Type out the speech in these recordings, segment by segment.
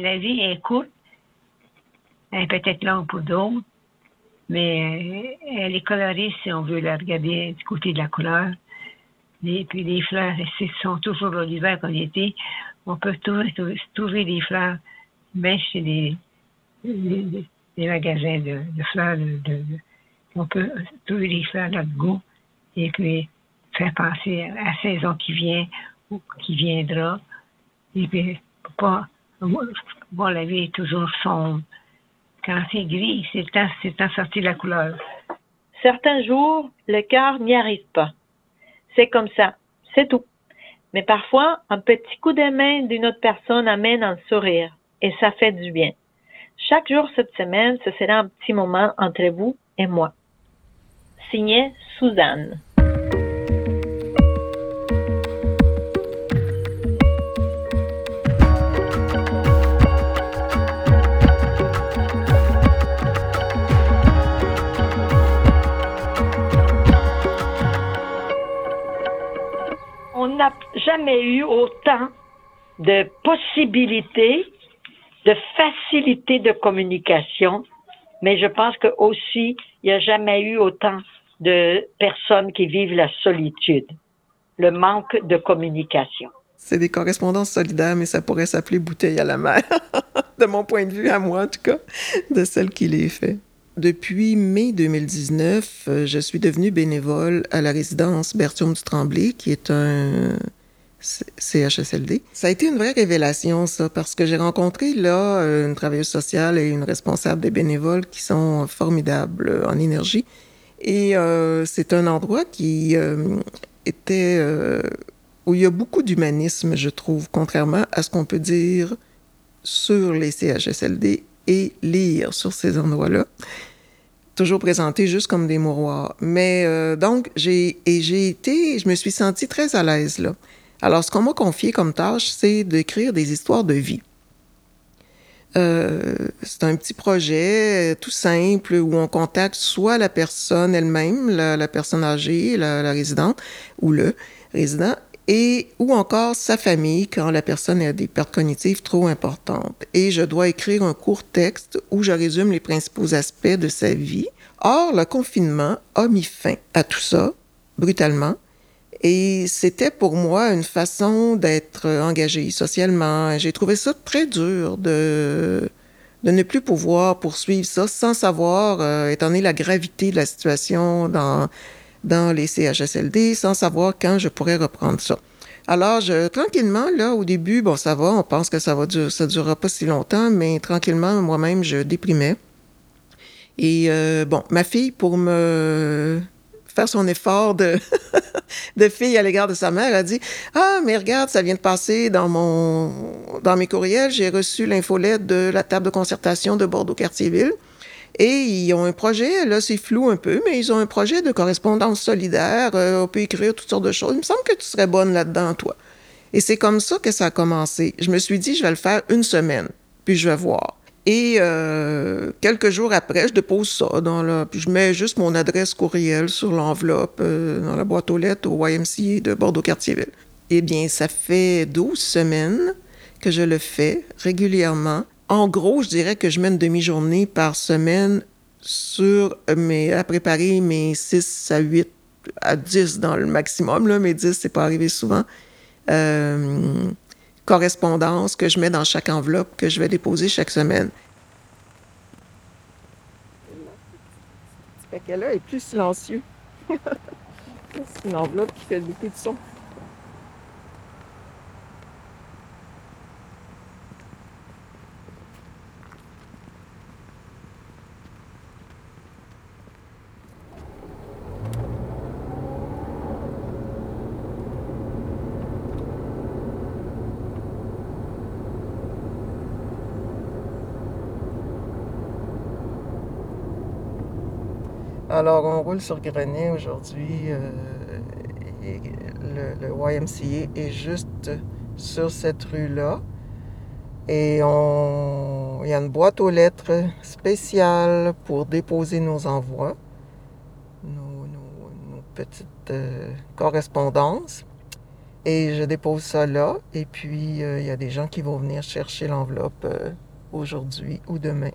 la vie est courte. Elle est peut-être longue pour d'autres, mais euh, elle est colorée si on veut la regarder du côté de la couleur. Et puis les fleurs, ce sont toujours l'hiver qu'on était. On peut trouver, trouver des fleurs, même chez les, magasins de, fleurs. On peut trouver des fleurs de goût et puis faire penser à la saison qui vient ou qui viendra. Et puis, pas, bon, la vie est toujours sombre. Quand c'est gris, c'est temps, c'est temps de la couleur. Certains jours, le cœur n'y arrive pas. C'est comme ça. C'est tout. Mais parfois, un petit coup de main d'une autre personne amène un sourire et ça fait du bien. Chaque jour cette semaine, ce sera un petit moment entre vous et moi. Signé Suzanne. Jamais eu autant de possibilités, de facilité de communication, mais je pense que aussi, il n'y a jamais eu autant de personnes qui vivent la solitude, le manque de communication. C'est des correspondances solidaires, mais ça pourrait s'appeler bouteille à la mer, de mon point de vue, à moi en tout cas, de celle qui les fait. Depuis mai 2019, euh, je suis devenue bénévole à la résidence Berthiaume du Tremblay, qui est un CHSLD. Ça a été une vraie révélation, ça, parce que j'ai rencontré là euh, une travailleuse sociale et une responsable des bénévoles qui sont formidables en énergie. Et euh, c'est un endroit qui était où il y a beaucoup d'humanisme, je trouve, contrairement à ce qu'on peut dire sur les CHSLD et lire sur ces endroits-là. Toujours présenté juste comme des mouroirs. Mais euh, donc, j'ai, et j'ai été, je me suis sentie très à l'aise là. Alors, ce qu'on m'a confié comme tâche, c'est d'écrire des histoires de vie. Euh, c'est un petit projet euh, tout simple où on contacte soit la personne elle-même, la, personne âgée, la, la résidente, ou le résident, et ou encore sa famille quand la personne a des pertes cognitives trop importantes. Et je dois écrire un court texte où je résume les principaux aspects de sa vie. Or, le confinement a mis fin à tout ça, brutalement. Et c'était pour moi une façon d'être engagé socialement. J'ai trouvé ça très dur de, de ne plus pouvoir poursuivre ça sans savoir, euh, étant donné la gravité de la situation dans dans les CHSLD sans savoir quand je pourrais reprendre ça. Alors, je, tranquillement, là, au début, bon, ça va, on pense que ça va durer, ça durera pas si longtemps, mais tranquillement, moi-même, je déprimais. Et euh, bon, ma fille, pour me faire son effort de, de fille à l'égard de sa mère, a dit Ah, mais regarde, ça vient de passer dans mon dans mes courriels, j'ai reçu l'infolette de la table de concertation de Bordeaux-Cartierville. Et ils ont un projet, là c'est flou un peu, mais ils ont un projet de correspondance solidaire. Euh, on peut écrire toutes sortes de choses. Il me semble que tu serais bonne là-dedans, toi. Et c'est comme ça que ça a commencé. Je me suis dit, je vais le faire une semaine, puis je vais voir. Et euh, quelques jours après, je dépose ça dans la, je mets juste mon adresse courriel sur l'enveloppe euh, dans la boîte aux lettres au YMCA de Bordeaux-Cartierville. Eh bien, ça fait 12 semaines que je le fais régulièrement en gros, je dirais que je mets une demi-journée par semaine sur mes, à préparer mes 6 à 8 à 10 dans le maximum, là, mais 10, c'est pas arrivé souvent. Euh, correspondance que je mets dans chaque enveloppe que je vais déposer chaque semaine. Ce paquet-là est plus silencieux. c'est une enveloppe qui fait beaucoup de son. Alors, on roule sur Grenet aujourd'hui. Euh, le, YMCA est juste sur cette rue-là. Et il y a une boîte aux lettres spéciale pour déposer nos envois, nos, petites euh, correspondances. Et je dépose ça là. Et puis, euh, il y a des gens qui vont venir chercher l'enveloppe aujourd'hui ou demain.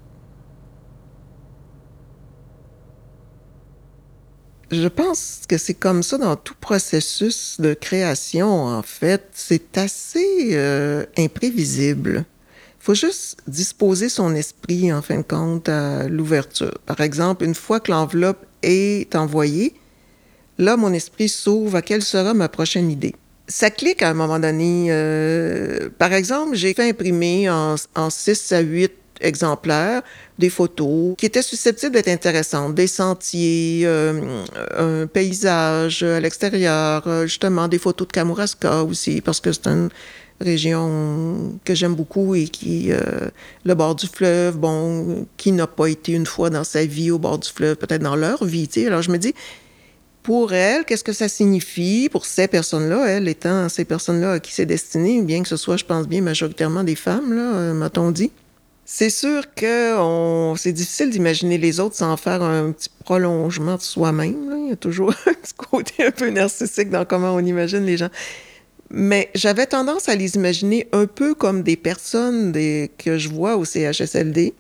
Je pense que c'est comme ça dans tout processus de création, en fait. C'est assez euh, imprévisible. Il faut juste disposer son esprit, en fin de compte, à l'ouverture. Par exemple, une fois que l'enveloppe est envoyée, là, mon esprit s'ouvre à quelle sera ma prochaine idée. Ça clique à un moment donné. Euh, par exemple, j'ai fait imprimer en, en 6 à 8 exemplaires des photos qui étaient susceptibles d'être intéressantes, des sentiers, euh, un paysage à l'extérieur, euh, justement des photos de Kamouraska aussi, parce que c'est une région que j'aime beaucoup et qui, euh, le bord du fleuve, bon, qui n'a pas été une fois dans sa vie au bord du fleuve, peut-être dans leur vie, tu sais. Alors je me dis, pour elle, qu'est-ce que ça signifie pour ces personnes-là, elle étant ces personnes-là à qui c'est destiné, bien que ce soit, je pense bien, majoritairement des femmes, là, m'a-t-on dit? C'est sûr que on... c'est difficile d'imaginer les autres sans faire un petit prolongement de soi-même. Il y a toujours un petit côté un peu narcissique dans comment on imagine les gens. Mais j'avais tendance à les imaginer un peu comme des personnes des... que je vois au CHSLD.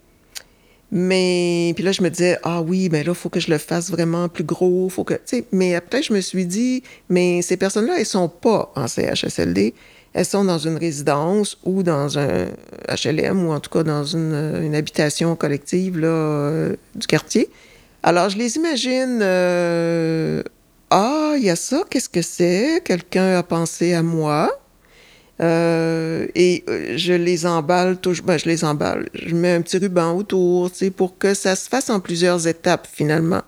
Mais puis là, je me disais, ah oui, mais ben là, il faut que je le fasse vraiment plus gros. Faut que, mais après, je me suis dit, mais ces personnes-là, elles sont pas en CHSLD elles sont dans une résidence ou dans un HLM ou en tout cas dans une, habitation collective là, euh, du quartier. Alors, je les imagine. Euh, ah, il y a ça, qu'est-ce que c'est? Quelqu'un a pensé à moi. Euh, et je les emballe toujours. Ben, je les emballe. Je mets un petit ruban autour, tu sais, pour que ça se fasse en plusieurs étapes finalement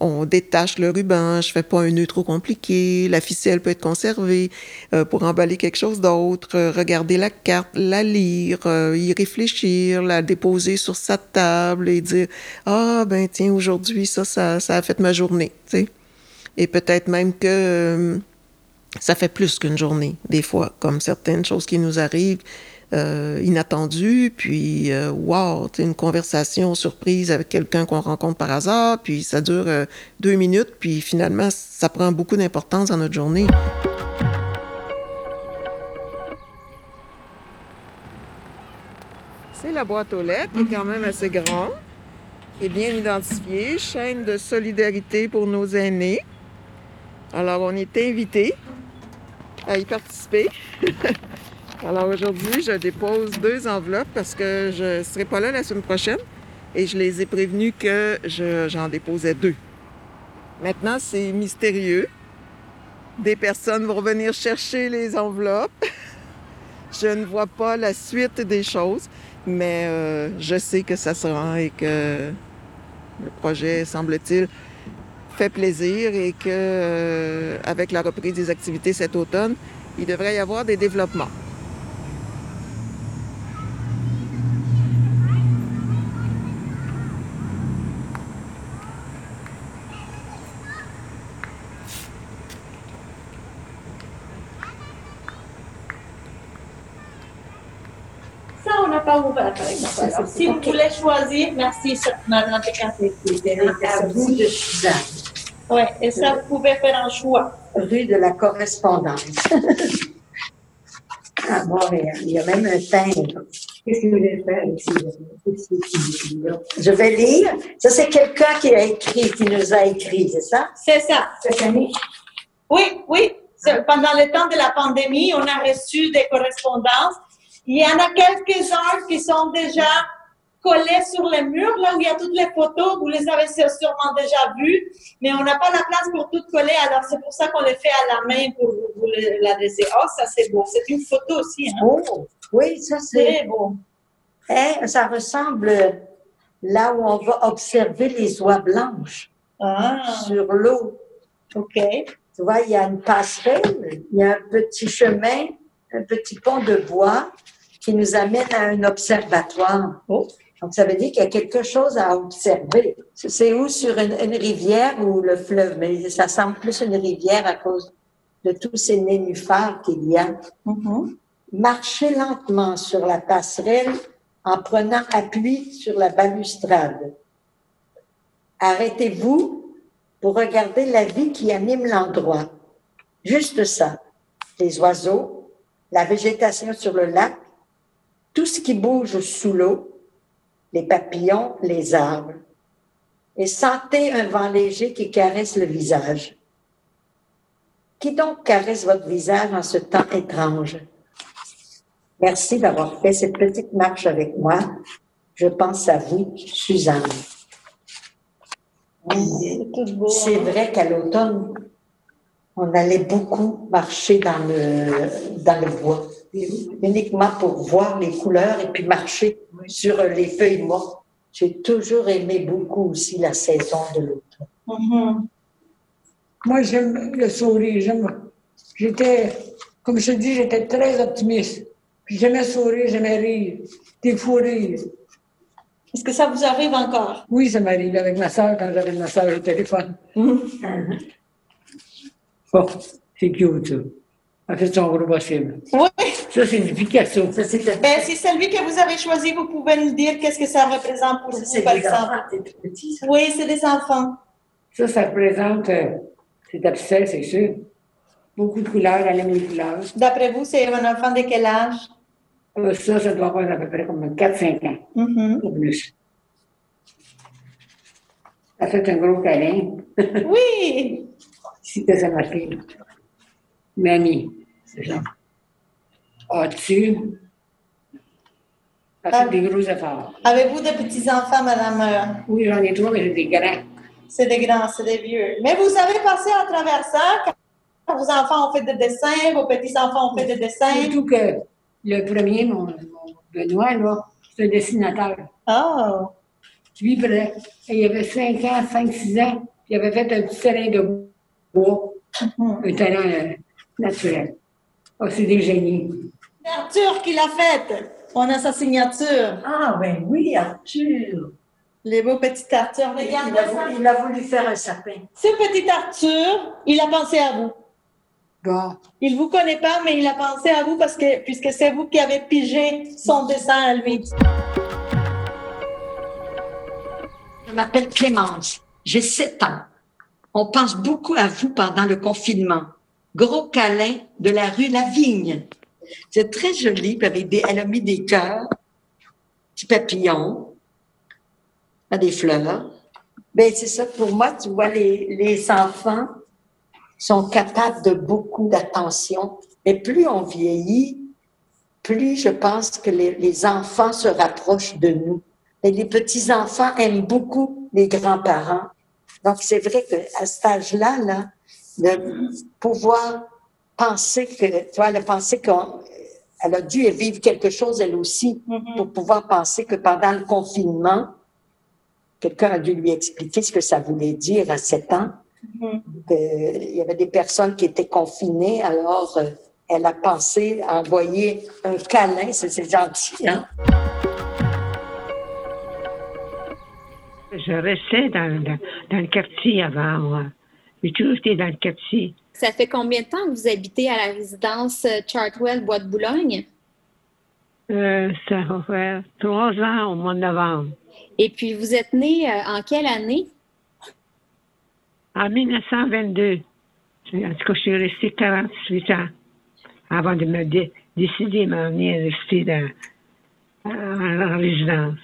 on détache le ruban, je fais pas un nœud trop compliqué, la ficelle peut être conservée euh, pour emballer quelque chose d'autre, euh, regarder la carte, la lire, euh, y réfléchir, la déposer sur sa table et dire ah ben tiens aujourd'hui ça ça a fait ma journée. Et peut-être même que ça fait plus qu'une journée des fois, comme certaines choses qui nous arrivent euh, inattendu, puis euh, wow, une conversation surprise avec quelqu'un qu'on rencontre par hasard, puis ça dure euh, deux minutes, puis finalement, ça prend beaucoup d'importance dans notre journée. C'est la boîte aux lettres, qui est quand même assez grande, et bien identifiée, chaîne de solidarité pour nos aînés. Alors, on est invité à y participer. Alors aujourd'hui, je dépose deux enveloppes parce que je ne serai pas là la semaine prochaine et je les ai prévenus que j'en déposais deux. Maintenant, c'est mystérieux. Des personnes vont venir chercher les enveloppes. je ne vois pas la suite des choses, mais euh, je sais que ça sera et que le projet, semble-t-il, fait plaisir et que euh, avec la reprise des activités cet automne, il devrait y avoir des développements. si vous choisir, merci, Madame À vous de Suzanne. Oui, et ça, vous pouvez faire un choix. Rue de la Correspondance. à Montréal. Il y a même un timbre. Qu'est-ce que vous voulez faire ici? Je vais lire. Ça, c'est quelqu'un qui a écrit, qui nous a écrit, c'est ça? C'est ça. Cette année? Oui, oui. Pendant le temps de la pandémie, on a reçu des correspondances il y en a quelques-uns qui sont déjà collés sur les murs, là où il y a toutes les photos, vous les avez sûrement déjà vues, mais on n'a pas la place pour toutes coller, alors c'est pour ça qu'on les fait à la main pour vous l'adresser. Oh, ça c'est beau. C'est une photo aussi. Hein? Oh, oui, ça c'est beau. Eh, ça ressemble là où on va observer les oies blanches ah. sur l'eau. OK. Tu vois, il y a une passerelle, il y a un petit chemin, un petit pont de bois, qui nous amène à un observatoire. Oh. Donc, ça veut dire qu'il y a quelque chose à observer. C'est où sur une, rivière ou le fleuve, mais ça semble plus une rivière à cause de tous ces nénuphars qu'il y a. Mm-hmm. Marchez lentement sur la passerelle en prenant appui sur la balustrade. Arrêtez-vous pour regarder la vie qui anime l'endroit. Juste ça. les oiseaux, la végétation sur le lac, tout ce qui bouge sous l'eau, les papillons, les arbres. Et sentez un vent léger qui caresse le visage. Qui donc caresse votre visage en ce temps étrange? Merci d'avoir fait cette petite marche avec moi. Je pense à vous, Suzanne. C'est vrai qu'à l'automne, on allait beaucoup marcher dans le, dans le bois, uniquement pour voir les couleurs et puis marcher sur les feuilles mortes. J'ai toujours aimé beaucoup aussi la saison de l'automne. Mhm. Moi, j'aime le sourire. J'aime- J'étais, comme je te dis, j'étais très optimiste. Puis J'aimais sourire, j'aimais rire, des fous rires. Est-ce que ça vous arrive encore? Oui, ça m'arrive avec ma soeur quand j'avais ma soeur au téléphone. Bon, c'est cute, ça. Elle fait son gros possible. Oui. Ça, c'est du Picasso. Ça, Ben, c'est celui que vous avez choisi. Vous pouvez nous dire qu'est-ce que ça représente pour ça, vous, par des exemple. enfants, c'est tout petit, ça. Oui, c'est des enfants. Ça, ça représente, euh, c'est abstrait, c'est sûr. Beaucoup de couleurs, elle aime les couleurs. D'après vous, c'est un enfant de quel âge? Euh, ça, ça doit avoir à peu près comme 4-5 ans, Mhm. ou plus. Elle fait un gros câlin. Oui. Que ça marqué. là. Mamie, c'est ça. As-tu? Fait des gros efforts. Avez-vous des petits-enfants, madame? euh, Oui, j'en ai trois, mais j'ai des grands. C'est des grands, c'est des vieux. Mais vous avez passé à travers ça quand vos enfants ont fait des dessins, vos petits-enfants ont fait des dessins? Surtout que le premier, mon, mon Benoît, là, c'est un dessinateur. Oh. Lui, il avait 5 ans, 5-6 ans, puis il avait fait un petit terrain de bois, Mhm. un terrain euh, naturel. Oh, c'est des génies. Arthur qui l'a faite. On a sa signature. Ah, ben oui, Arthur. Les beaux petits Arthur. Il Regardez a, voulu, il a voulu faire un sapin. Ce petit Arthur, il a pensé à vous. Bon, Il vous connaît pas, mais il a pensé à vous parce que puisque c'est vous qui avez pigé son dessin à lui. Je m'appelle Clémence. J'ai 7 ans. On pense beaucoup à vous pendant le confinement. Gros câlin de la rue Lavigne. C'est très joli. des, elle a mis des cœurs, petits papillons, des fleurs. Ben, c'est ça. Pour moi, tu vois, les, les enfants sont capables de beaucoup d'attention. Mais plus on vieillit, plus je pense que les, les enfants se rapprochent de nous. Et les petits-enfants aiment beaucoup les grands-parents. Donc, c'est vrai qu'à cet âge-là, là, de pouvoir penser que, tu vois, elle a pensé qu'elle a dû vivre quelque chose, elle aussi, pour pouvoir penser que pendant le confinement, quelqu'un a dû lui expliquer ce que ça voulait dire à 7 ans. Mhm. qu'il y avait des personnes qui étaient confinées, alors euh, elle a pensé à envoyer un câlin, c'est c'est gentil, hein? Je restais dans, dans, dans le quartier avant, moi. J'ai toujours été dans le quartier. Ça fait combien de temps que vous habitez à la résidence euh, Chartwell, Bois de Boulogne? Euh, ça va faire trois ans au mois de novembre. Et puis, vous êtes né euh, en quelle année? En 1922, en tout cas, je suis restée 48 ans avant de me dé- décider de m'en venir rester dans, en, en résidence.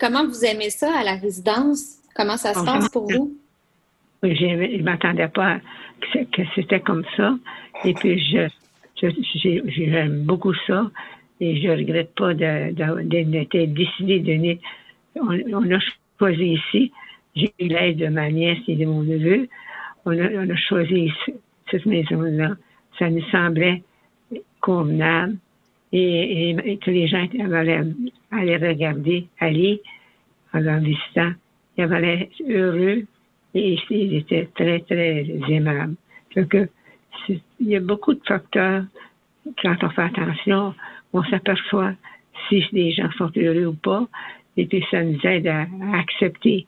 Comment vous aimez ça à la résidence? Comment ça se On passe pour vous? Je ne m'attendais pas que que c'était comme ça. Et puis, je, je- j'ai- j'aime beaucoup ça. Et je regrette pas d'être décidé de. On, on a choisi ici. J'ai eu l'aide de ma nièce et de mon neveu. On a, choisi cette maison-là. Ça nous semblait convenable. Et, et, et tous les gens allaient, allaient regarder, aller en en visitant. Ils avaient l'air heureux et ils étaient très, très aimables. Donc, euh, il y a beaucoup de facteurs. Quand on fait attention, on s'aperçoit si les gens sont heureux ou pas. Et puis, ça nous aide à, à accepter.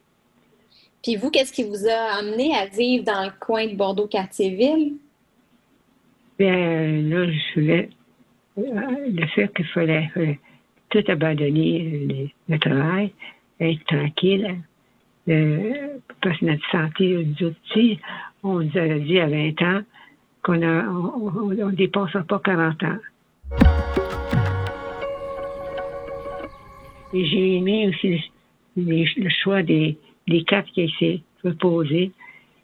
Puis vous, qu'est-ce qui vous a amené à vivre dans le coin de Bordeaux-Cartierville? Bien, là, je voulais euh, le fait qu'il fallait, fallait tout abandonner, euh, le, le travail, être tranquille, euh, que notre santé, nous autres, on nous avait dit à 20 ans, qu'on ne dépassera pas 40 ans. Et j'ai aimé aussi le choix des, des quatre qui s'est proposé.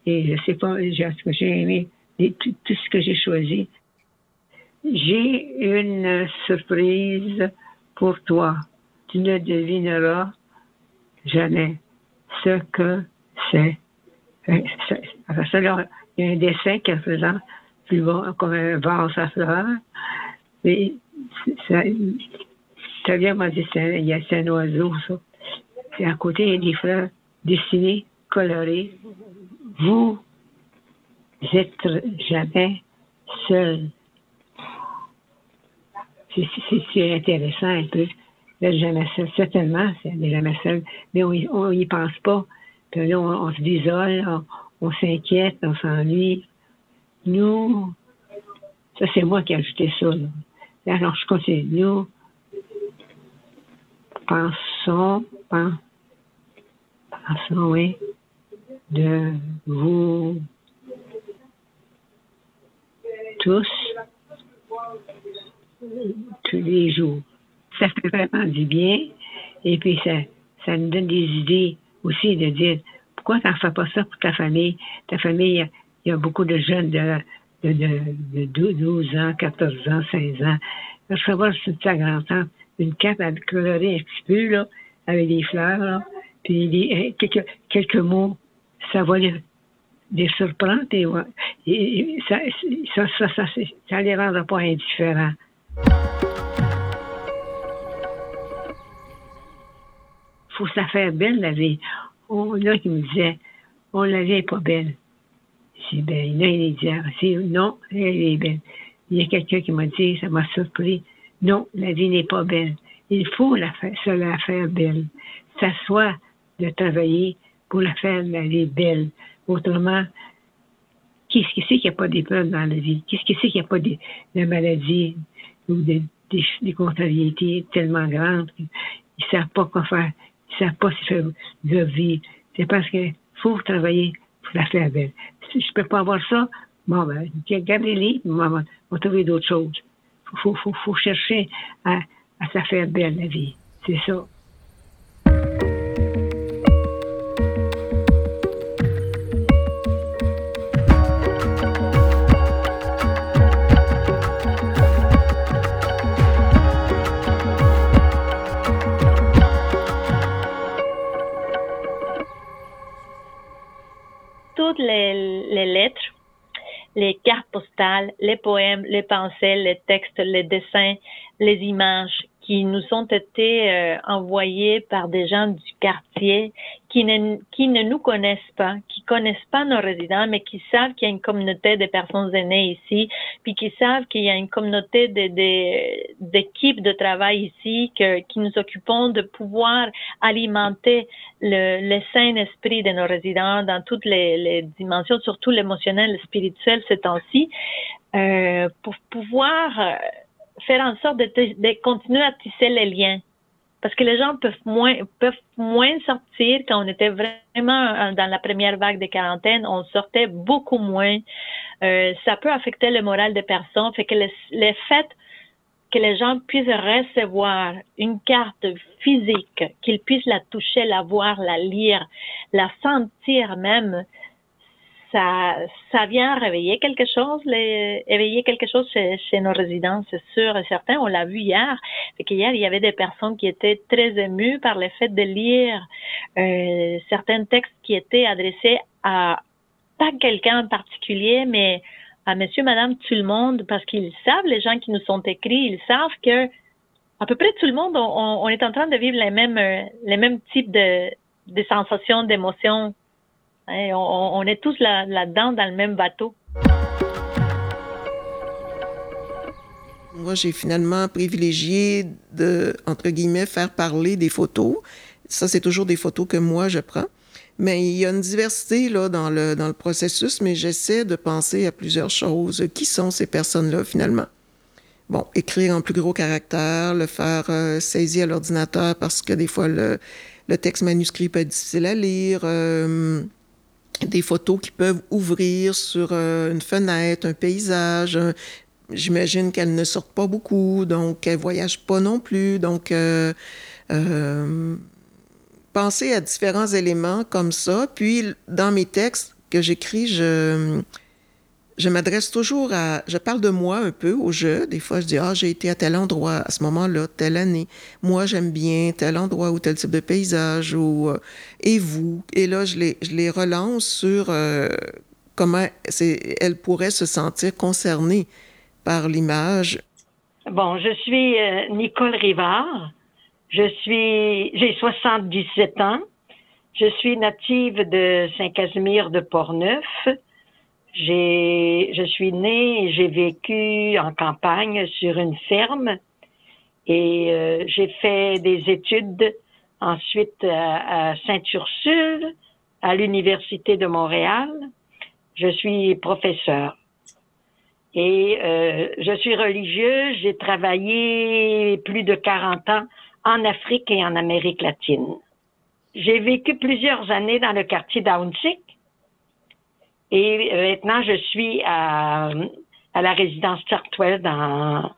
Et je sais pas, j'ai aimé tout, ce que j'ai choisi. J'ai une surprise pour toi. Tu ne devineras jamais ce que c'est. Euh, ça, là, il y a un dessin qui représente plus bas, comme un vase à fleurs. Mais ça, ça vient m'a dit, c'est un oiseau, ça. Et à côté, il y a des fleurs dessinées, colorées. Vous n'êtes jamais seul. C'est intéressant un peu jamais seul. Certainement, c'est jamais seul, mais on n'y pense pas. Puis là, on, se désole, on, s'inquiète, on s'ennuie. Nous, ça c'est moi qui ai ajouté ça. Alors, je continue. Nous, pensons, pensons, oui, de vous tous tous les jours. Ça fait vraiment du bien et puis ça, ça nous donne des idées aussi de dire pourquoi tu n'en fais pas ça pour ta famille? Ta famille, il y a beaucoup de jeunes de, de, de, 12 ans, 14 ans, 16 ans. Je fais voir sur ta grand-tante une carte à colorer un petit peu, là, avec des fleurs, puis hein, quelques, quelques mots. Ça va les, surprendre et, et ça, ça, ça, ça, ça les rendra pas indifférents. Faut ça faire belle la vie. On là qui me disait, on la vie n'est pas belle. C'est belle. Il y en a qui disaient, non, elle est belle. Il y a quelqu'un qui m'a dit, ça m'a surpris, non, la vie n'est pas belle. Il faut la faire, se la faire belle. S'asseoir de travailler pour la faire la vie belle. Autrement, qu'est-ce qui sait qu'il n'y a pas d'épreuves dans la vie? Qu'est-ce qui sait qu'il n'y a pas de, de maladies ou de, des, des contrariétés tellement grandes qu'ils ne savent pas quoi faire? Ils ne savent pas si de vie. C'est parce qu'il faut travailler pour la faire belle. Si je ne peux pas avoir ça, bon, ben, gardez les on va, trouver d'autres choses. Il faut, faut, faut, chercher à, à se faire belle, la vie. C'est ça. Les, lettres, les cartes postales, les poèmes, les pensées, les textes, les dessins, les images qui nous ont été euh, envoyés par des gens du quartier qui ne, qui ne nous connaissent pas, qui connaissent pas nos résidents, mais qui savent qu'il y a une communauté de personnes aînées ici, puis qui savent qu'il y a une communauté d'équipes de, de, travail ici, que, qui nous occupons de pouvoir alimenter le, le saint esprit de nos résidents dans toutes les, les dimensions, surtout l'émotionnel, le spirituel ces temps-ci, euh, pour pouvoir euh, faire en sorte de, de, continuer à tisser les liens. Parce que les gens peuvent moins, peuvent moins sortir quand on était vraiment dans la première vague de quarantaine, on sortait beaucoup moins. Euh, ça peut affecter le moral des personnes. Fait que le, le fait que les gens puissent recevoir une carte physique, qu'ils puissent la toucher, la voir, la lire, la sentir même, ça, vient réveiller quelque chose, éveiller quelque chose chez, chez nos résidents, c'est sûr et certain. On l'a vu hier. Fait qu'hier, il y avait des personnes qui étaient très émues par le fait de lire euh, certains textes qui étaient adressés à pas quelqu'un en particulier, mais à monsieur, madame, tout le monde, parce qu'ils savent, les gens qui nous sont écrits, ils savent que à peu près tout le monde, on, est en train de vivre les mêmes, euh, les mêmes types de sensations, d'émotions Hein, on, est tous là-dedans, dans le même bateau. Moi, j'ai finalement privilégié de, entre guillemets, faire parler des photos. Ça, c'est toujours des photos que moi, je prends. Mais il y a une diversité là, dans, le, dans le processus, mais j'essaie de penser à plusieurs choses. Qui sont ces personnes-là, finalement? Bon, écrire en plus gros caractère, le faire euh, saisir à l'ordinateur parce que des fois, le, le texte manuscrit peut être difficile à lire. Euh, des photos qui peuvent ouvrir sur euh, une fenêtre, un paysage. J'imagine qu'elles ne sortent pas beaucoup, donc elles voyagent pas non plus. Donc, euh, euh, penser à différents éléments comme ça. Puis, dans mes textes que j'écris, je je m'adresse toujours à, je parle de moi un peu au jeu. Des fois, je dis, ah, j'ai été à tel endroit à ce moment-là, telle année. Moi, j'aime bien tel endroit ou tel type de paysage ou, euh, et vous. Et là, je les, je les relance sur euh, comment c'est, elle pourrait se sentir concernée par l'image. Bon, je suis euh, Nicole Rivard. Je suis, j'ai 77 ans. Je suis native de Saint-Casimir de Portneuf. J'ai, je suis née et j'ai vécu en campagne sur une ferme et euh, j'ai fait des études ensuite à, à Sainte-Ursule, à l'Université de Montréal. Je suis professeur. Et euh, je suis religieuse. J'ai travaillé plus de 40 ans en Afrique et en Amérique latine. J'ai vécu plusieurs années dans le quartier d'Aountik et maintenant, je suis à, à la résidence Chartwell dans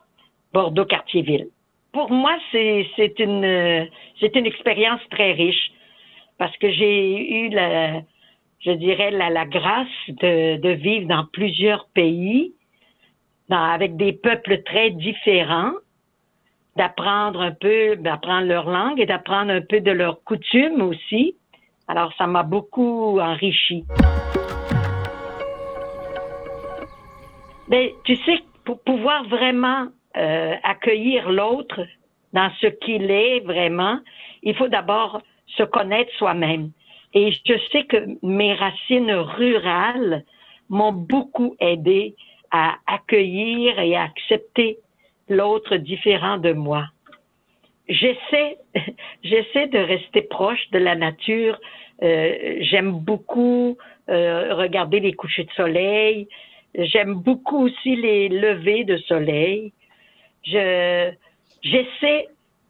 Bordeaux-Cartierville. Pour moi, c'est, une, c'est une expérience très riche parce que j'ai eu la, je dirais, la, la grâce de, de vivre dans plusieurs pays, dans, avec des peuples très différents, d'apprendre un peu, d'apprendre leur langue et d'apprendre un peu de leurs coutumes aussi. Alors, ça m'a beaucoup enrichi. Mais ben, tu sais, pour pouvoir vraiment euh, accueillir l'autre dans ce qu'il est vraiment, il faut d'abord se connaître soi-même. Et je sais que mes racines rurales m'ont beaucoup aidé à accueillir et à accepter l'autre différent de moi. J'essaie, j'essaie de rester proche de la nature. Euh, j'aime beaucoup euh, regarder les couchers de soleil. J'aime beaucoup aussi les levées de soleil. Je, j'essaie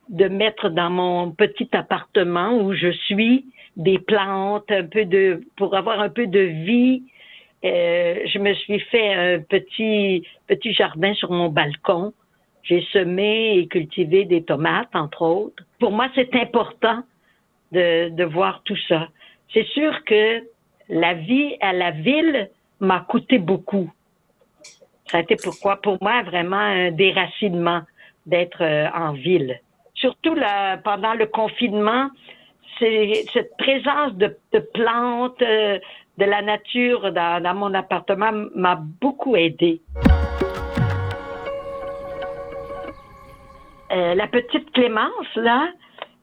de mettre dans mon petit appartement où je suis des plantes, un peu de, pour avoir un peu de vie. Euh, je me suis fait un petit, petit jardin sur mon balcon. J'ai semé et cultivé des tomates, entre autres. Pour moi, c'est important de, de voir tout ça. C'est sûr que la vie à la ville, m'a coûté beaucoup. Ça a été pourquoi, pour moi, vraiment un déracinement d'être euh, en ville. Surtout pendant le confinement, cette présence de, plantes, euh, de la nature dans, mon appartement m'a beaucoup aidé. Euh, la petite Clémence, là,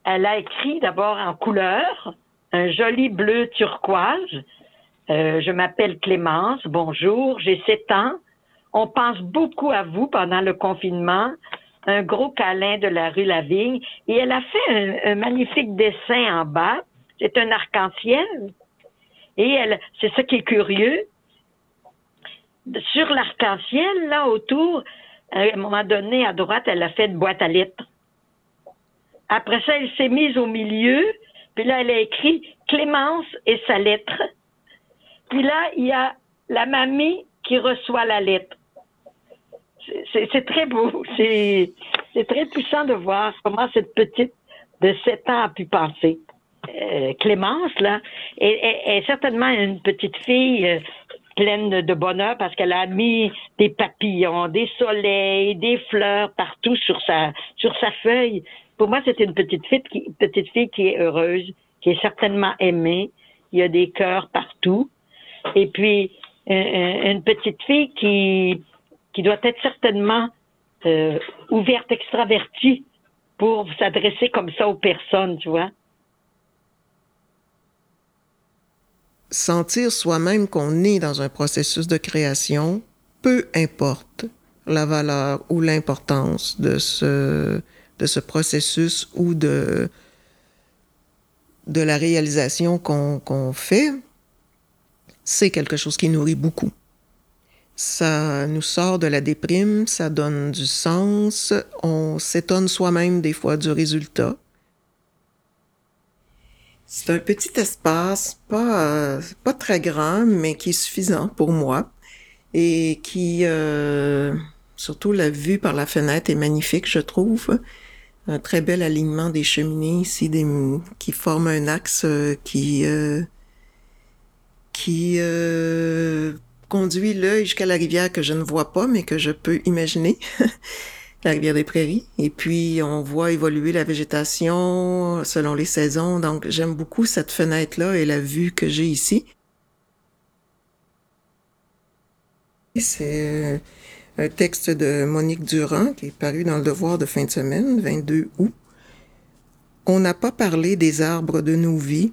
elle a écrit d'abord en couleur, un joli bleu turquoise, euh, je m'appelle Clémence, bonjour, j'ai 7 ans. On pense beaucoup à vous pendant le confinement. Un gros câlin de la rue Lavigne. Et elle a fait un, magnifique dessin en bas. C'est un arc-en-ciel. Et elle, c'est ça qui est curieux. Sur l'arc-en-ciel, là, autour, à un moment donné, à droite, elle a fait une boîte à lettres. Après ça, elle s'est mise au milieu, puis là, elle a écrit Clémence et sa lettre. Puis là, il y a la mamie qui reçoit la lettre. C'est très beau. C'est très puissant de voir comment cette petite de 7 ans a pu penser. Euh, Clémence, là, est, certainement une petite fille euh, pleine de bonheur parce qu'elle a mis des papillons, des soleils, des fleurs partout sur sa, sur sa feuille. Pour moi, c'est une petite fille, qui, petite fille qui est heureuse, qui est certainement aimée. Il y a des cœurs partout. Et puis, une petite fille qui, qui doit être certainement euh, ouverte, extravertie pour s'adresser comme ça aux personnes, tu vois. Sentir soi-même qu'on est dans un processus de création, peu importe la valeur ou l'importance de ce, de ce processus ou de, de la réalisation qu'on fait, c'est quelque chose qui nourrit beaucoup. Ça nous sort de la déprime, ça donne du sens, on s'étonne soi-même des fois du résultat. C'est un petit espace, pas, pas très grand, mais qui est suffisant pour moi et qui, euh, surtout la vue par la fenêtre est magnifique, je trouve. Un très bel alignement des cheminées ici, qui forment un axe euh, qui euh, qui euh, conduit l'œil jusqu'à la rivière que je ne vois pas, mais que je peux imaginer. la rivière des Prairies. Et puis, on voit évoluer la végétation selon les saisons. Donc, j'aime beaucoup cette fenêtre-là et la vue que j'ai ici. C'est un texte de Monique Durand qui est paru dans le Devoir de fin de semaine, 22 août. On n'a pas parlé des arbres de nos vies,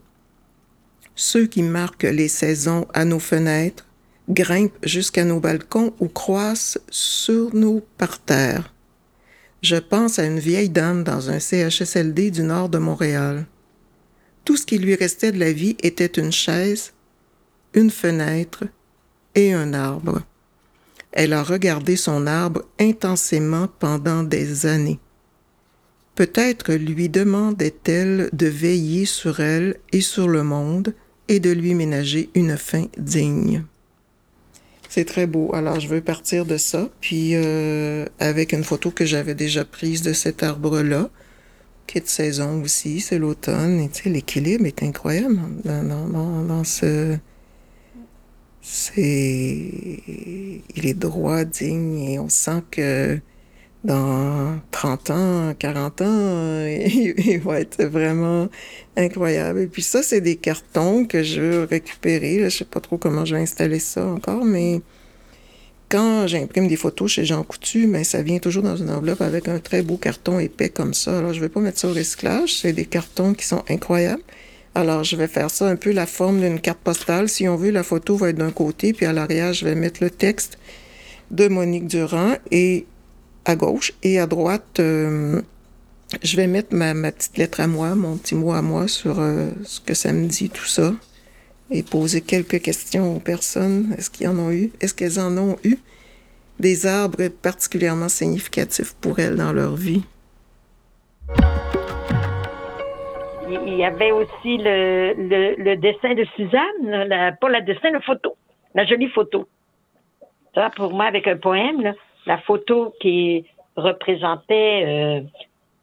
ceux qui marquent les saisons à nos fenêtres, grimpent jusqu'à nos balcons ou croissent sur nos parterres. Je pense à une vieille dame dans un CHSLD du nord de Montréal. Tout ce qui lui restait de la vie était une chaise, une fenêtre et un arbre. Elle a regardé son arbre intensément pendant des années. Peut-être lui demandait-elle de veiller sur elle et sur le monde de lui ménager une fin digne. C'est très beau. Alors, je veux partir de ça, puis euh, avec une photo que j'avais déjà prise de cet arbre-là, qui est de saison aussi, c'est l'automne. Et tu sais, l'équilibre est incroyable dans, dans, dans ce... C'est... Il est droit, digne, et on sent que dans 30 ans, 40 ans, il, va être vraiment incroyable. Et puis ça, c'est des cartons que je veux récupérer. Je sais pas trop comment je vais installer ça encore, mais quand j'imprime des photos chez Jean Coutu, ben, ça vient toujours dans une enveloppe avec un très beau carton épais comme ça. Alors, je vais pas mettre ça au recyclage. C'est des cartons qui sont incroyables. Alors, je vais faire ça un peu la forme d'une carte postale. Si on veut, la photo va être d'un côté, puis à l'arrière, je vais mettre le texte de Monique Durand et à gauche et à droite, euh, je vais mettre ma, petite lettre à moi, mon petit mot à moi sur euh, ce que ça me dit, tout ça, et poser quelques questions aux personnes. Est-ce qu'ils en ont eu? Est-ce qu'elles en ont eu des arbres particulièrement significatifs pour elles dans leur vie? Il y avait aussi le, dessin de Suzanne, pas le dessin, la photo, la jolie photo. Ça, pour moi, avec un poème, là, la photo qui représentait euh,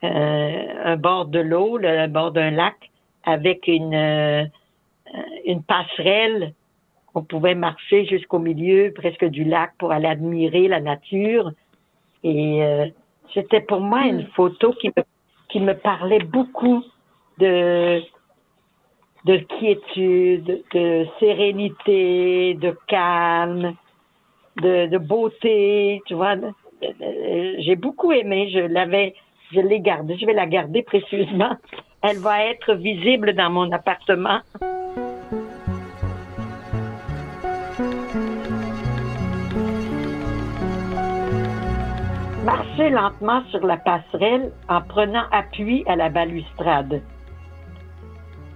euh, un bord de l'eau, le bord d'un lac, avec une, euh, une passerelle. On pouvait marcher jusqu'au milieu presque du lac pour aller admirer la nature. Et c'était pour moi une photo qui me, qui me parlait beaucoup de, de quiétude, de sérénité, de calme, de, beauté, tu vois. J'ai beaucoup aimé, je l'avais, je l'ai gardée, je vais la garder précieusement. Elle va être visible dans mon appartement. Marchez lentement sur la passerelle en prenant appui à la balustrade.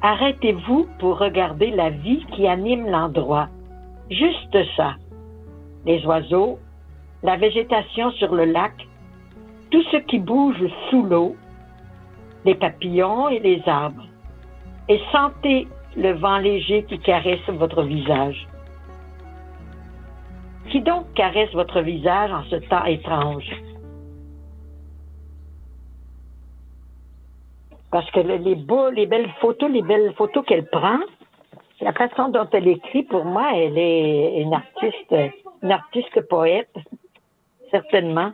Arrêtez-vous pour regarder la vie qui anime l'endroit. Juste ça les oiseaux, la végétation sur le lac, tout ce qui bouge sous l'eau, les papillons et les arbres. Et sentez le vent léger qui caresse votre visage. Qui donc caresse votre visage en ce temps étrange? Parce que les beaux, les belles photos, les belles photos qu'elle prend, la façon dont elle écrit, pour moi, elle est une artiste une artiste poète, certainement.